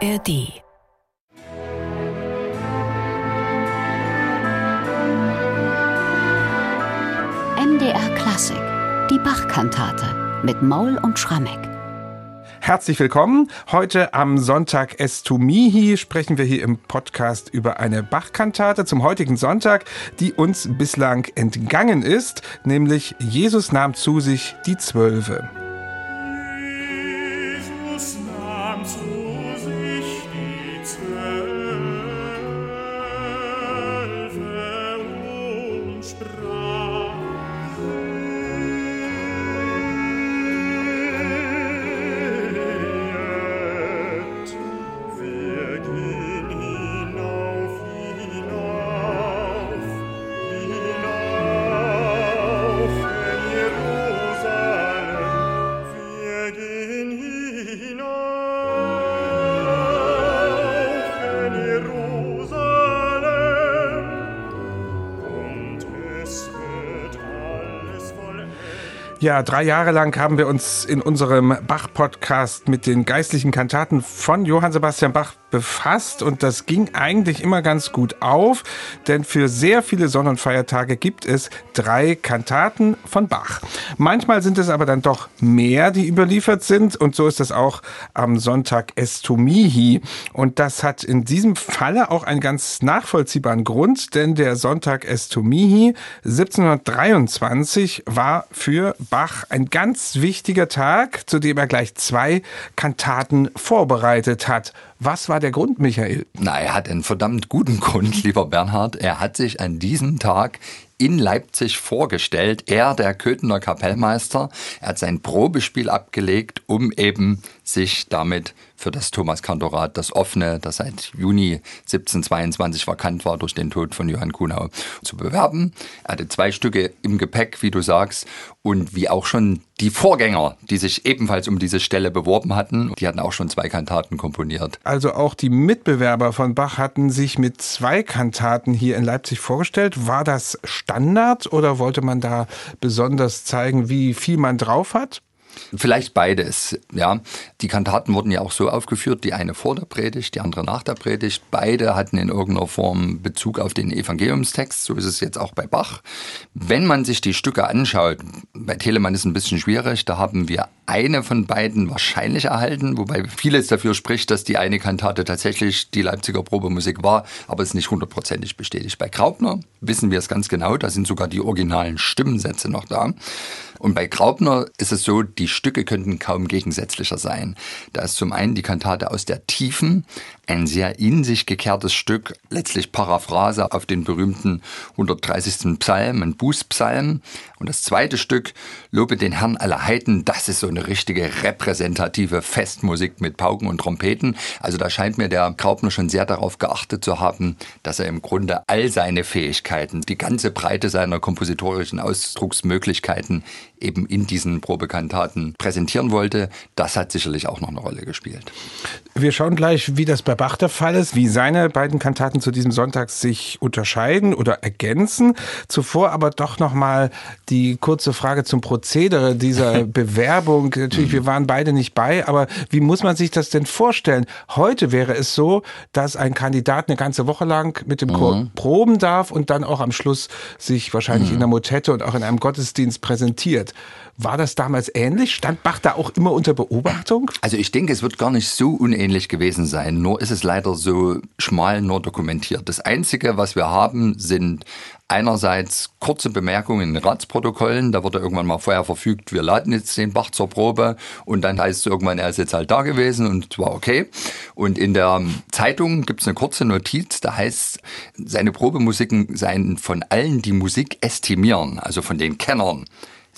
ARD MDR Klassik, die Bachkantate mit Maul und Schrammeck. Herzlich willkommen. Heute am Sonntag Estumihi sprechen wir hier im Podcast über eine Bachkantate zum heutigen Sonntag, die uns bislang entgangen ist, nämlich Jesus nahm zu sich die Zwölfe. Ja, drei Jahre lang haben wir uns in unserem Bach-Podcast mit den geistlichen Kantaten von Johann Sebastian Bach befasst und das ging eigentlich immer ganz gut auf, denn für sehr viele Sonn- und Feiertage gibt es drei Kantaten von Bach. Manchmal sind es aber dann doch mehr, die überliefert sind und so ist das auch am Sonntag Estomihi und das hat in diesem Falle auch einen ganz nachvollziehbaren Grund, denn der Sonntag Estomihi 1723 war für Bach ein ganz wichtiger Tag, zu dem er gleich zwei Kantaten vorbereitet hat. Was war der Grund, Michael? Na, er hat einen verdammt guten Grund, lieber Bernhard. Er hat sich an diesem Tag in Leipzig vorgestellt. Er, der Köthener Kapellmeister, er hat sein Probespiel abgelegt, um eben sich damit für das Thomas-Kantorat, das offene, das seit Juni 1722 vakant war durch den Tod von Johann Kuhnau, zu bewerben. Er hatte zwei Stücke im Gepäck, wie du sagst, und wie auch schon die Vorgänger, die sich ebenfalls um diese Stelle beworben hatten, die hatten auch schon zwei Kantaten komponiert. Also auch die Mitbewerber von Bach hatten sich mit zwei Kantaten hier in Leipzig vorgestellt. War das Standard oder wollte man da besonders zeigen, wie viel man drauf hat? Vielleicht beides, ja. Die Kantaten wurden ja auch so aufgeführt, die eine vor der Predigt, die andere nach der Predigt. Beide hatten in irgendeiner Form Bezug auf den Evangeliumstext, so ist es jetzt auch bei Bach. Wenn man sich die Stücke anschaut, bei Telemann ist es ein bisschen schwierig, da haben wir eine von beiden wahrscheinlich erhalten, wobei vieles dafür spricht, dass die eine Kantate tatsächlich die Leipziger Probemusik war, aber es ist nicht hundertprozentig bestätigt. Bei Graupner wissen wir es ganz genau, da sind sogar die originalen Stimmensätze noch da. Und bei Graupner ist es so, die Stücke könnten kaum gegensätzlicher sein. Da ist zum einen die Kantate aus der Tiefen, ein sehr in sich gekehrtes Stück, letztlich Paraphrase auf den berühmten 130. Psalm, ein Bußpsalm. Und das zweite Stück, Lobe den Herrn aller Heiden, das ist so eine richtige repräsentative Festmusik mit Pauken und Trompeten. Also da scheint mir der Graupner schon sehr darauf geachtet zu haben, dass er im Grunde all seine Fähigkeiten, die ganze Breite seiner kompositorischen Ausdrucksmöglichkeiten eben in diesen Probekantaten präsentieren wollte. Das hat sicherlich auch noch eine Rolle gespielt. Wir schauen gleich, wie das bei Bach der Fall ist, wie seine beiden Kantaten zu diesem Sonntag sich unterscheiden oder ergänzen. Zuvor aber doch noch mal die kurze Frage zum Prozedere dieser Bewerbung. Natürlich, wir waren beide nicht bei, aber wie muss man sich das denn vorstellen? Heute wäre es so, dass ein Kandidat eine ganze Woche lang mit dem Chor mhm. proben darf und dann auch am Schluss sich wahrscheinlich mhm. in der Motette und auch in einem Gottesdienst präsentiert. War das damals ähnlich? Stand Bach da auch immer unter Beobachtung? Also ich denke, es wird gar nicht so unähnlich gewesen sein. Nur ist es leider so schmal nur dokumentiert. Das Einzige, was wir haben, sind einerseits kurze Bemerkungen in Ratsprotokollen. Da wurde irgendwann mal vorher verfügt, wir laden jetzt den Bach zur Probe. Und dann heißt es irgendwann, er ist jetzt halt da gewesen und war okay. Und in der Zeitung gibt es eine kurze Notiz, da heißt, seine Probemusiken seien von allen, die Musik estimieren, also von den Kennern,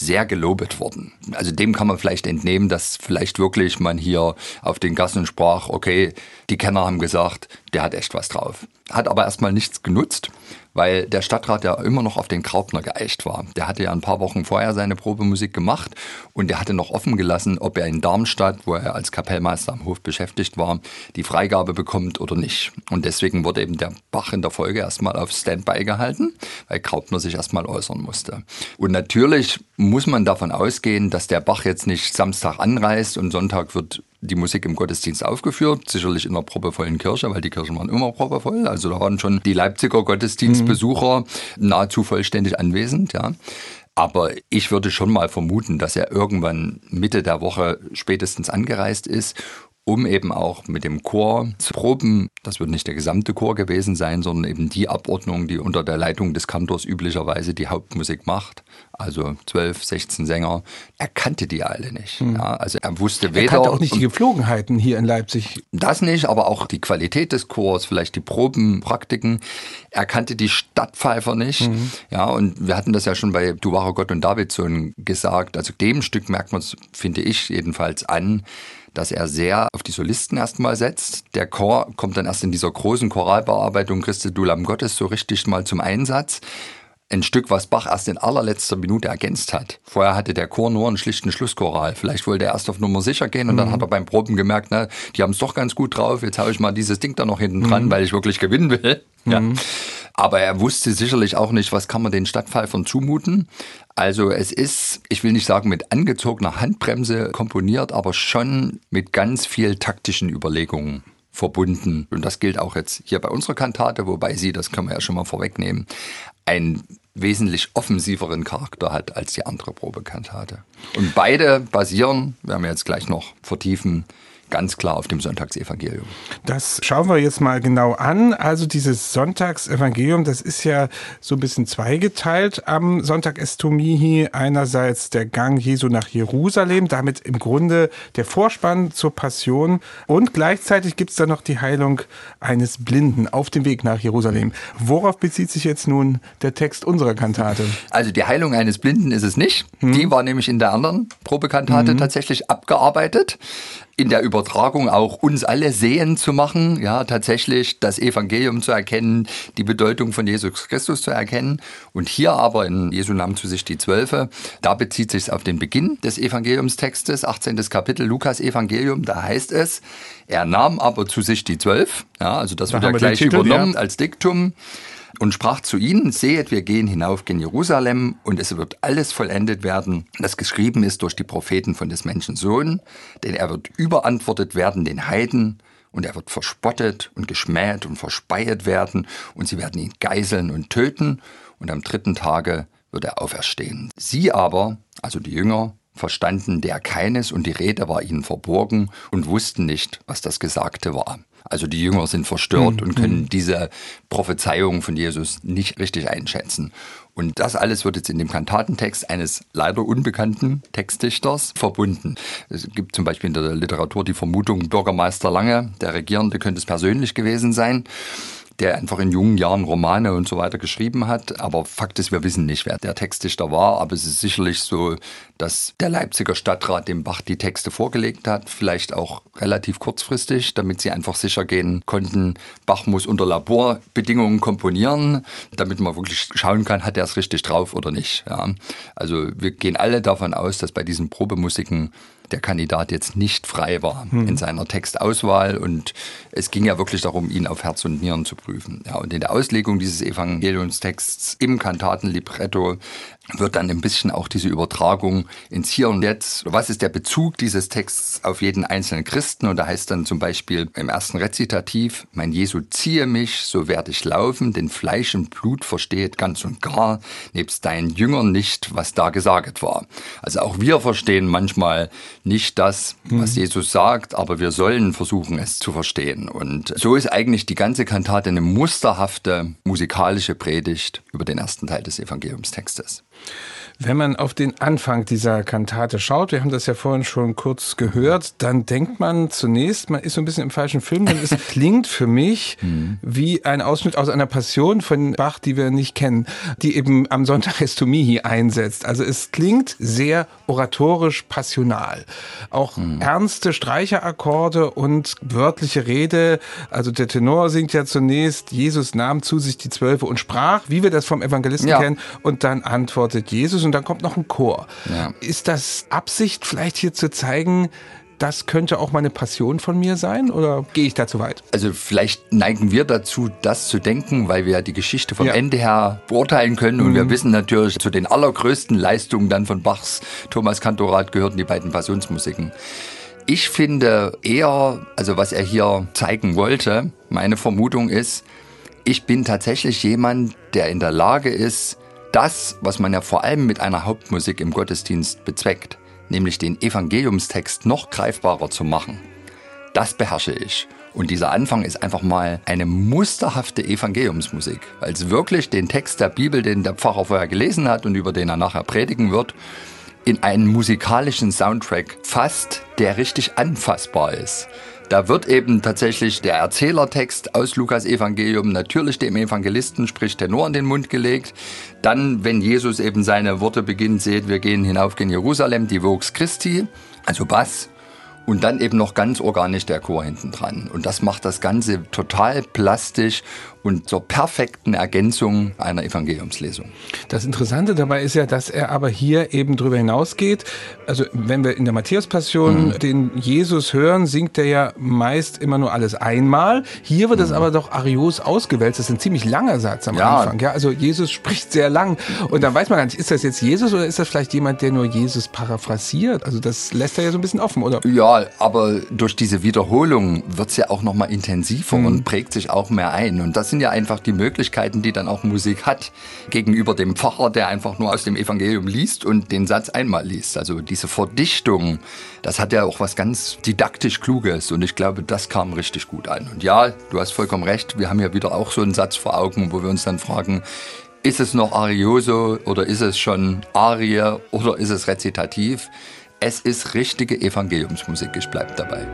sehr gelobet worden. Also dem kann man vielleicht entnehmen, dass vielleicht wirklich man hier auf den Gassen sprach, okay, die Kenner haben gesagt, der hat echt was drauf. Hat aber erstmal nichts genutzt weil der Stadtrat ja immer noch auf den Krautner geeicht war. Der hatte ja ein paar Wochen vorher seine Probemusik gemacht und der hatte noch offen gelassen, ob er in Darmstadt, wo er als Kapellmeister am Hof beschäftigt war, die Freigabe bekommt oder nicht. Und deswegen wurde eben der Bach in der Folge erstmal auf Standby gehalten, weil Krautner sich erstmal äußern musste. Und natürlich muss man davon ausgehen, dass der Bach jetzt nicht Samstag anreist und Sonntag wird die Musik im Gottesdienst aufgeführt, sicherlich in einer proppevollen Kirche, weil die Kirchen waren immer proppevoll. Also da waren schon die Leipziger Gottesdienstbesucher mhm. nahezu vollständig anwesend, ja. Aber ich würde schon mal vermuten, dass er irgendwann Mitte der Woche spätestens angereist ist um eben auch mit dem Chor zu proben. Das wird nicht der gesamte Chor gewesen sein, sondern eben die Abordnung, die unter der Leitung des Kantors üblicherweise die Hauptmusik macht. Also 12, 16 Sänger. Er kannte die alle nicht. Hm. Ja, also er wusste weder. Er kannte auch nicht die Gepflogenheiten hier in Leipzig. Das nicht, aber auch die Qualität des Chors, vielleicht die Probenpraktiken. Er kannte die Stadtpfeifer nicht. Mhm. Ja, und wir hatten das ja schon bei Du wahre Gott und Davidson gesagt. Also dem Stück merkt man es, finde ich jedenfalls an, dass er sehr auf die Solisten erstmal setzt. Der Chor kommt dann erst in dieser großen Choralbearbeitung Christe du Lamm Gottes so richtig mal zum Einsatz. Ein Stück, was Bach erst in allerletzter Minute ergänzt hat. Vorher hatte der Chor nur einen schlichten Schlusschoral. Vielleicht wollte er erst auf Nummer sicher gehen und mhm. dann hat er beim Proben gemerkt, na, die haben es doch ganz gut drauf. Jetzt habe ich mal dieses Ding da noch hinten dran, mhm. weil ich wirklich gewinnen will. Ja. Mhm. Aber er wusste sicherlich auch nicht, was kann man den Stadtpfeifern zumuten. Also es ist, ich will nicht sagen mit angezogener Handbremse komponiert, aber schon mit ganz viel taktischen Überlegungen verbunden. Und das gilt auch jetzt hier bei unserer Kantate, wobei sie, das kann man ja schon mal vorwegnehmen, einen wesentlich offensiveren Charakter hat als die andere Probekantate. Und beide basieren, werden wir jetzt gleich noch vertiefen, ganz klar auf dem Sonntagsevangelium. Das schauen wir jetzt mal genau an. Also dieses Sonntagsevangelium, das ist ja so ein bisschen zweigeteilt am Sonntag Estomihi. Einerseits der Gang Jesu nach Jerusalem, damit im Grunde der Vorspann zur Passion und gleichzeitig gibt es da noch die Heilung eines Blinden auf dem Weg nach Jerusalem. Worauf bezieht sich jetzt nun der Text unserer Kantate? Also die Heilung eines Blinden ist es nicht. Hm. Die war nämlich in der anderen Probekantate hm. tatsächlich abgearbeitet in der Übertragung auch uns alle sehen zu machen, ja, tatsächlich das Evangelium zu erkennen, die Bedeutung von Jesus Christus zu erkennen. Und hier aber in Jesu Namen zu sich die Zwölfe, da bezieht sich auf den Beginn des Evangeliumstextes, 18. Kapitel Lukas Evangelium, da heißt es, er nahm aber zu sich die Zwölf, ja, also das da wird ja gleich Titel, übernommen ja. als Diktum und sprach zu ihnen, sehet, wir gehen hinauf gen Jerusalem und es wird alles vollendet werden, das geschrieben ist durch die Propheten von des Menschen Sohn, denn er wird überantwortet werden den Heiden und er wird verspottet und geschmäht und verspeiet werden und sie werden ihn geiseln und töten und am dritten Tage wird er auferstehen. Sie aber, also die Jünger, verstanden der keines und die Rede war ihnen verborgen und wussten nicht, was das Gesagte war. Also die Jünger sind verstört mhm. und können diese Prophezeiung von Jesus nicht richtig einschätzen. Und das alles wird jetzt in dem Kantatentext eines leider unbekannten Textdichters verbunden. Es gibt zum Beispiel in der Literatur die Vermutung, Bürgermeister Lange, der Regierende, könnte es persönlich gewesen sein der einfach in jungen Jahren Romane und so weiter geschrieben hat. Aber Fakt ist, wir wissen nicht, wer der Textdichter war. Aber es ist sicherlich so, dass der Leipziger Stadtrat dem Bach die Texte vorgelegt hat, vielleicht auch relativ kurzfristig, damit sie einfach sicher gehen konnten, Bach muss unter Laborbedingungen komponieren, damit man wirklich schauen kann, hat er es richtig drauf oder nicht. Ja. Also wir gehen alle davon aus, dass bei diesen Probemusiken der Kandidat jetzt nicht frei war hm. in seiner Textauswahl und es ging ja wirklich darum, ihn auf Herz und Nieren zu prüfen. Ja, und in der Auslegung dieses Evangeliumstexts im Kantatenlibretto wird dann ein bisschen auch diese Übertragung ins Hier und Jetzt. Was ist der Bezug dieses Texts auf jeden einzelnen Christen? Und da heißt dann zum Beispiel im ersten Rezitativ, mein Jesu ziehe mich, so werde ich laufen, denn Fleisch und Blut versteht ganz und gar, nebst deinen Jüngern nicht, was da gesagt war. Also auch wir verstehen manchmal nicht das, was mhm. Jesus sagt, aber wir sollen versuchen, es zu verstehen. Und so ist eigentlich die ganze Kantate eine musterhafte musikalische Predigt über den ersten Teil des Evangeliumstextes. Wenn man auf den Anfang dieser Kantate schaut, wir haben das ja vorhin schon kurz gehört, dann denkt man zunächst, man ist so ein bisschen im falschen Film, denn es klingt für mich mhm. wie ein Ausschnitt aus einer Passion von Bach, die wir nicht kennen, die eben am Sonntag Estomihi einsetzt. Also es klingt sehr oratorisch passional. Auch mhm. ernste Streicherakkorde und wörtliche Rede. Also der Tenor singt ja zunächst, Jesus nahm zu sich die Zwölfe und sprach, wie wir das vom Evangelisten ja. kennen, und dann antwortet Jesus und dann kommt noch ein Chor. Ja. Ist das Absicht, vielleicht hier zu zeigen, das könnte auch meine Passion von mir sein oder gehe ich da zu weit? Also vielleicht neigen wir dazu, das zu denken, weil wir die Geschichte vom ja. Ende her beurteilen können und mhm. wir wissen natürlich, zu den allergrößten Leistungen dann von Bachs Thomas Kantorat gehörten die beiden Passionsmusiken. Ich finde eher, also was er hier zeigen wollte, meine Vermutung ist, ich bin tatsächlich jemand, der in der Lage ist, das, was man ja vor allem mit einer Hauptmusik im Gottesdienst bezweckt, nämlich den Evangeliumstext noch greifbarer zu machen. Das beherrsche ich. Und dieser Anfang ist einfach mal eine musterhafte Evangeliumsmusik, weil es wirklich den Text der Bibel, den der Pfarrer vorher gelesen hat und über den er nachher predigen wird, in einen musikalischen Soundtrack fasst, der richtig anfassbar ist. Da wird eben tatsächlich der Erzählertext aus Lukas Evangelium natürlich dem Evangelisten, sprich Tenor in den Mund gelegt. Dann, wenn Jesus eben seine Worte beginnt, seht, wir gehen hinauf in Jerusalem, die Vox Christi, also Bass. Und dann eben noch ganz organisch der Chor hinten dran. Und das macht das Ganze total plastisch und zur perfekten Ergänzung einer Evangeliumslesung. Das Interessante dabei ist ja, dass er aber hier eben drüber hinausgeht. Also wenn wir in der Matthäus-Passion mhm. den Jesus hören, singt er ja meist immer nur alles einmal. Hier wird es mhm. aber doch Arios ausgewälzt. Das ist ein ziemlich langer Satz am ja. Anfang. Ja, also Jesus spricht sehr lang. Und dann weiß man gar nicht, ist das jetzt Jesus oder ist das vielleicht jemand, der nur Jesus paraphrasiert? Also das lässt er ja so ein bisschen offen, oder? Ja, aber durch diese Wiederholung wird es ja auch nochmal intensiver mhm. und prägt sich auch mehr ein. Und das sind ja einfach die Möglichkeiten, die dann auch Musik hat, gegenüber dem Pfarrer, der einfach nur aus dem Evangelium liest und den Satz einmal liest. Also diese Verdichtung, das hat ja auch was ganz didaktisch Kluges und ich glaube, das kam richtig gut an. Und ja, du hast vollkommen recht, wir haben ja wieder auch so einen Satz vor Augen, wo wir uns dann fragen, ist es noch Arioso oder ist es schon Arie oder ist es Rezitativ? Es ist richtige Evangeliumsmusik, ich bleibe dabei.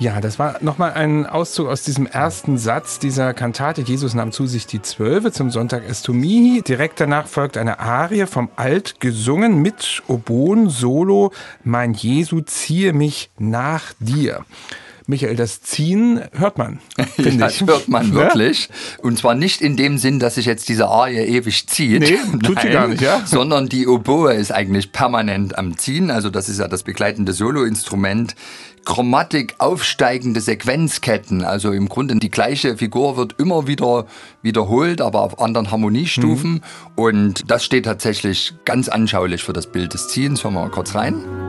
Ja, das war nochmal ein Auszug aus diesem ersten Satz dieser Kantate. Jesus nahm zu sich die Zwölfe zum Sonntag Estomihi. Direkt danach folgt eine Arie vom Alt gesungen mit Oboen Solo. Mein Jesu, ziehe mich nach dir. Michael, das Ziehen hört man. ja, das hört man wirklich. Und zwar nicht in dem Sinn, dass sich jetzt diese Arie ewig zieht. Nee, tut Nein, sie gar nicht, ja. Sondern die Oboe ist eigentlich permanent am Ziehen. Also das ist ja das begleitende Soloinstrument. Chromatik aufsteigende Sequenzketten. Also im Grunde die gleiche Figur wird immer wieder wiederholt, aber auf anderen Harmoniestufen. Mhm. Und das steht tatsächlich ganz anschaulich für das Bild des Ziehens. Hören wir mal kurz rein.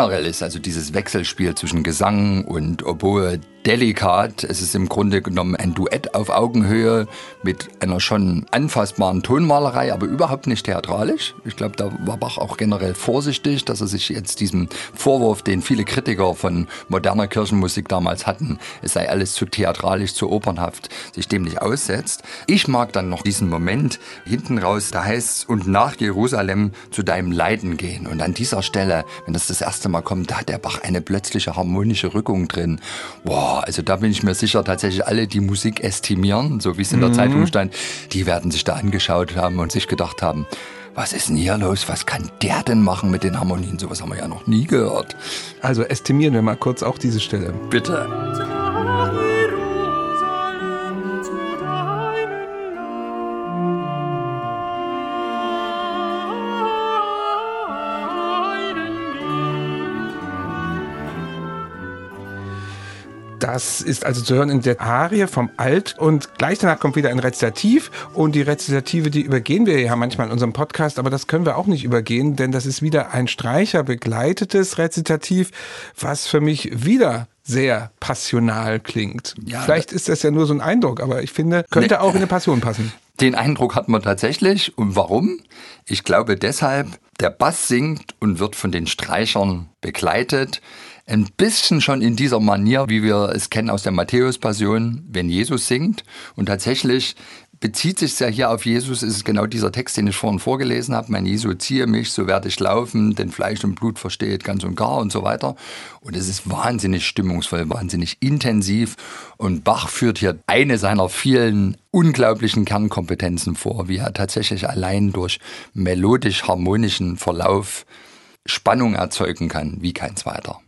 Generell ist also dieses Wechselspiel zwischen Gesang und Oboe delikat. Es ist im Grunde genommen ein Duett auf Augenhöhe mit einer schon anfassbaren Tonmalerei, aber überhaupt nicht theatralisch. Ich glaube, da war Bach auch generell vorsichtig, dass er sich jetzt diesem Vorwurf, den viele Kritiker von moderner Kirchenmusik damals hatten, es sei alles zu theatralisch, zu opernhaft, sich dem nicht aussetzt. Ich mag dann noch diesen Moment hinten raus, da heißt es, und nach Jerusalem zu deinem Leiden gehen. Und an dieser Stelle, wenn das das erste Mal kommt, da hat der Bach eine plötzliche harmonische Rückung drin. Boah, also da bin ich mir sicher, tatsächlich alle, die Musik estimieren, so wie es in der mhm. Zeitung stand, die werden sich da angeschaut haben und sich gedacht haben, was ist denn hier los? Was kann der denn machen mit den Harmonien? Sowas haben wir ja noch nie gehört. Also estimieren wir mal kurz auch diese Stelle. Bitte. Das ist also zu hören in der Arie vom Alt und gleich danach kommt wieder ein Rezitativ und die Rezitative, die übergehen wir ja manchmal in unserem Podcast, aber das können wir auch nicht übergehen, denn das ist wieder ein Streicher begleitetes Rezitativ, was für mich wieder sehr passional klingt. Ja, Vielleicht ist das ja nur so ein Eindruck, aber ich finde, könnte ne, auch in eine Passion passen. Den Eindruck hat man tatsächlich. Und warum? Ich glaube deshalb, der Bass singt und wird von den Streichern begleitet ein bisschen schon in dieser Manier, wie wir es kennen aus der Matthäus-Passion, wenn Jesus singt. Und tatsächlich bezieht sich ja hier auf Jesus, ist es genau dieser Text, den ich vorhin vorgelesen habe. Mein Jesu, ziehe mich, so werde ich laufen, denn Fleisch und Blut versteht ganz und gar und so weiter. Und es ist wahnsinnig stimmungsvoll, wahnsinnig intensiv. Und Bach führt hier eine seiner vielen unglaublichen Kernkompetenzen vor, wie er tatsächlich allein durch melodisch-harmonischen Verlauf Spannung erzeugen kann, wie kein zweiter.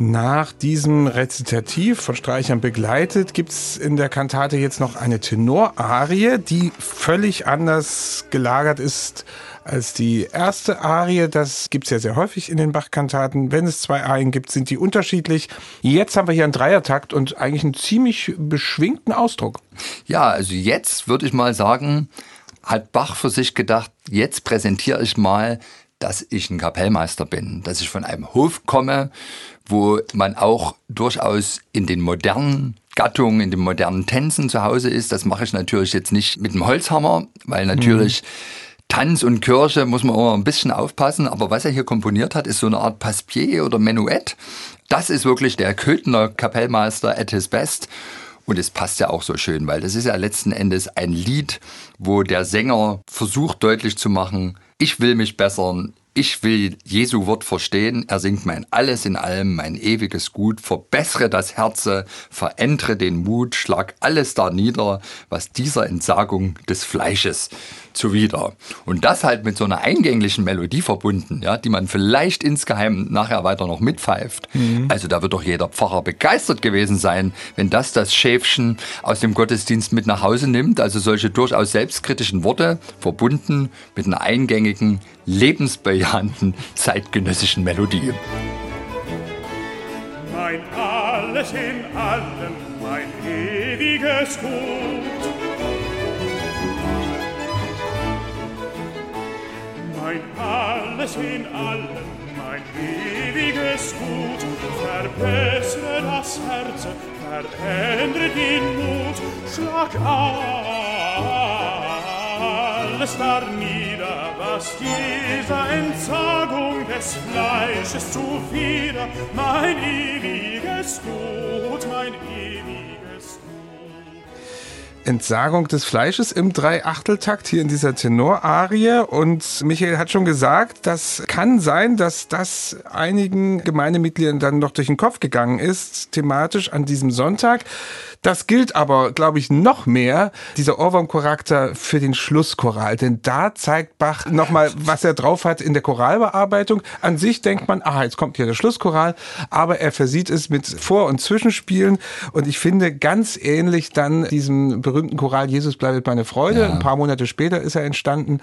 Nach diesem Rezitativ von Streichern begleitet gibt es in der Kantate jetzt noch eine Tenorarie, die völlig anders gelagert ist als die erste Arie. Das gibt es ja sehr häufig in den Bach-Kantaten. Wenn es zwei Arien gibt, sind die unterschiedlich. Jetzt haben wir hier einen Dreiertakt und eigentlich einen ziemlich beschwingten Ausdruck. Ja, also jetzt würde ich mal sagen, hat Bach für sich gedacht, jetzt präsentiere ich mal dass ich ein Kapellmeister bin, dass ich von einem Hof komme, wo man auch durchaus in den modernen Gattungen, in den modernen Tänzen zu Hause ist. Das mache ich natürlich jetzt nicht mit dem Holzhammer, weil natürlich mhm. Tanz und Kirche muss man immer ein bisschen aufpassen. Aber was er hier komponiert hat, ist so eine Art Passepied oder Menuett. Das ist wirklich der Köthner Kapellmeister at his best. Und es passt ja auch so schön, weil das ist ja letzten Endes ein Lied, wo der Sänger versucht deutlich zu machen, ich will mich bessern, ich will Jesu Wort verstehen. Er singt mein Alles in allem, mein ewiges Gut. Verbessere das Herze, verändere den Mut, schlag alles da nieder, was dieser Entsagung des Fleisches zuwider. Und das halt mit so einer eingänglichen Melodie verbunden, ja, die man vielleicht insgeheim nachher weiter noch mitpfeift. Mhm. Also da wird doch jeder Pfarrer begeistert gewesen sein, wenn das das Schäfchen aus dem Gottesdienst mit nach Hause nimmt. Also solche durchaus selbstkritischen Worte verbunden mit einer eingängigen, lebensbejahenden, zeitgenössischen Melodie. Mein alles in allem, mein ewiges Gut. Mein alles in allem, mein ewiges Gut. Verbessere das Herz, verändere den Mut, schlag alles da nieder, was dieser Entsagung des Fleisches zuwider, mein ewiges Gut, mein ewiges Gut. Entsagung des Fleisches im Dreiachteltakt hier in dieser Tenorarie. Und Michael hat schon gesagt, das kann sein, dass das einigen Gemeindemitgliedern dann noch durch den Kopf gegangen ist, thematisch an diesem Sonntag. Das gilt aber, glaube ich, noch mehr, dieser Ohrwurm-Charakter für den Schlusschoral. Denn da zeigt Bach nochmal, was er drauf hat in der Choralbearbeitung. An sich denkt man, aha, jetzt kommt hier der Schlusschoral, aber er versieht es mit Vor- und Zwischenspielen. Und ich finde ganz ähnlich dann diesem berühmten Choral Jesus bleibt meine Freude. Ja. Ein paar Monate später ist er entstanden,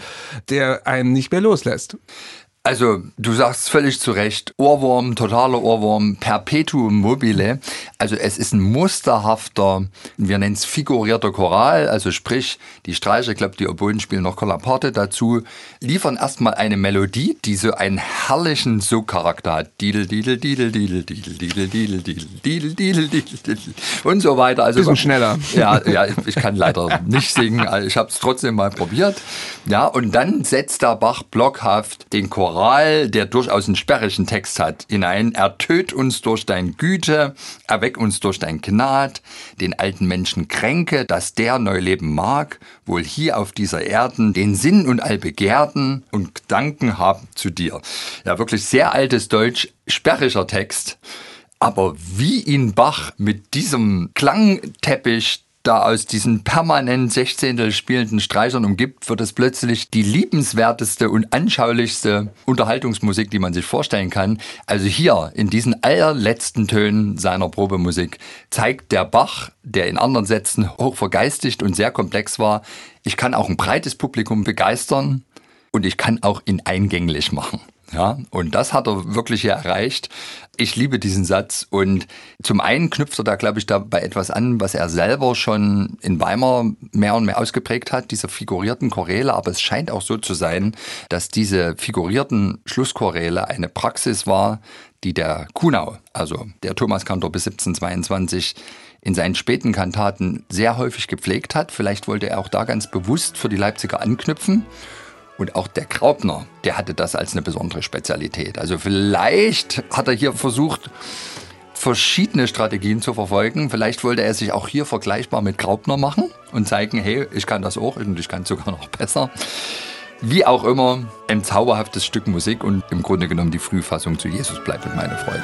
der einen nicht mehr loslässt. Also, du sagst völlig zu Recht, Ohrwurm, totaler Ohrwurm, perpetuum mobile. Also, es ist ein musterhafter, wir nennen es figurierter Choral, also sprich, die Streicher, ich glaube, die Oboen spielen noch Kollaparte dazu, liefern erstmal eine Melodie, die so einen herrlichen So-Charakter hat. Didel, didel, didel, didel, didel, didel, didel, didel, didel, didel, didel, und so weiter. Also, Bisschen schneller. Ja, ja, ich kann leider nicht singen, ich habe es trotzdem mal probiert. Ja, und dann setzt der Bach blockhaft den Choral Choral, der durchaus einen sperrigen Text hat, hinein. Ertöt uns durch dein Güte, erweck uns durch dein Gnad, den alten Menschen kränke, dass der neu leben mag, wohl hier auf dieser Erden den Sinn und all Begehrten und Gedanken haben zu dir. Ja, wirklich sehr altes Deutsch, sperriger Text. Aber wie ihn Bach mit diesem Klangteppich da aus diesen permanent Sechzehntel spielenden Streichern umgibt, wird es plötzlich die liebenswerteste und anschaulichste Unterhaltungsmusik, die man sich vorstellen kann. Also hier in diesen allerletzten Tönen seiner Probemusik zeigt der Bach, der in anderen Sätzen hoch vergeistigt und sehr komplex war, ich kann auch ein breites Publikum begeistern und ich kann auch ihn eingänglich machen. Ja, und das hat er wirklich hier erreicht. Ich liebe diesen Satz und zum einen knüpft er da, glaube ich, dabei etwas an, was er selber schon in Weimar mehr und mehr ausgeprägt hat, diese figurierten Choräle. Aber es scheint auch so zu sein, dass diese figurierten Schlusschoräle eine Praxis war, die der Kunau, also der Thomaskantor bis 1722, in seinen späten Kantaten sehr häufig gepflegt hat. Vielleicht wollte er auch da ganz bewusst für die Leipziger anknüpfen. Und auch der Graupner, der hatte das als eine besondere Spezialität. Also vielleicht hat er hier versucht, verschiedene Strategien zu verfolgen. Vielleicht wollte er sich auch hier vergleichbar mit Graupner machen und zeigen, hey, ich kann das auch und ich kann es sogar noch besser. Wie auch immer, ein zauberhaftes Stück Musik und im Grunde genommen die Frühfassung zu Jesus bleibt mit meine Freude.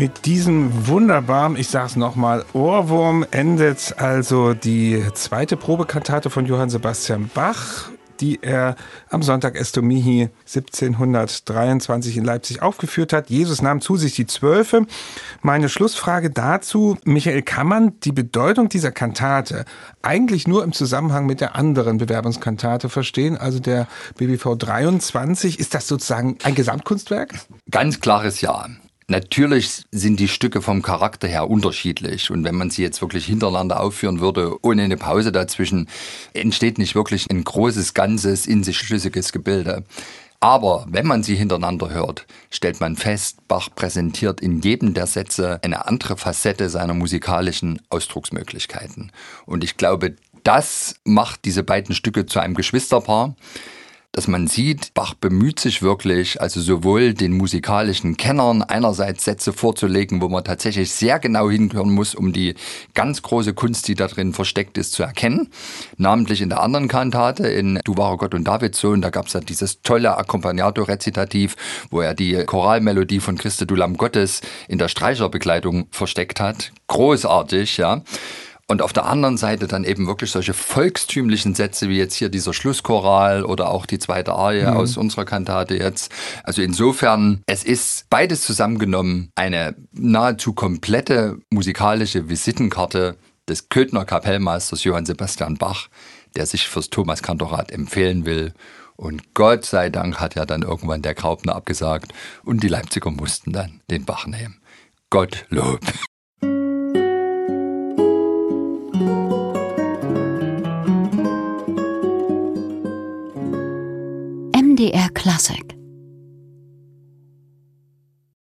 Mit diesem wunderbaren, ich sag's nochmal, Ohrwurm endet also die zweite Probekantate von Johann Sebastian Bach, die er am Sonntag Estomihi 1723 in Leipzig aufgeführt hat. Jesus nahm zu sich die Zwölfe. Meine Schlussfrage dazu, Michael, kann man die Bedeutung dieser Kantate eigentlich nur im Zusammenhang mit der anderen Bewerbungskantate verstehen, also der BBV 23? Ist das sozusagen ein Gesamtkunstwerk? Ganz klares Ja. Natürlich sind die Stücke vom Charakter her unterschiedlich und wenn man sie jetzt wirklich hintereinander aufführen würde, ohne eine Pause dazwischen, entsteht nicht wirklich ein großes, ganzes, in sich schlüssiges Gebilde. Aber wenn man sie hintereinander hört, stellt man fest, Bach präsentiert in jedem der Sätze eine andere Facette seiner musikalischen Ausdrucksmöglichkeiten. Und ich glaube, das macht diese beiden Stücke zu einem Geschwisterpaar dass man sieht, Bach bemüht sich wirklich, also sowohl den musikalischen Kennern einerseits Sätze vorzulegen, wo man tatsächlich sehr genau hinhören muss, um die ganz große Kunst, die da drin versteckt ist, zu erkennen. Namentlich in der anderen Kantate, in Du wahre Gott und Davids Sohn, da gab es ja dieses tolle Accompagnato-Rezitativ, wo er die Choralmelodie von Christe du Lamm Gottes in der Streicherbegleitung versteckt hat. Großartig, ja. Und auf der anderen Seite dann eben wirklich solche volkstümlichen Sätze wie jetzt hier dieser Schlusschoral oder auch die zweite Arie mhm. aus unserer Kantate jetzt. Also insofern, es ist beides zusammengenommen eine nahezu komplette musikalische Visitenkarte des Köthner Kapellmeisters Johann Sebastian Bach, der sich fürs Thomas Kantorat empfehlen will. Und Gott sei Dank hat ja dann irgendwann der Graupner abgesagt und die Leipziger mussten dann den Bach nehmen. Gottlob. MDR Classic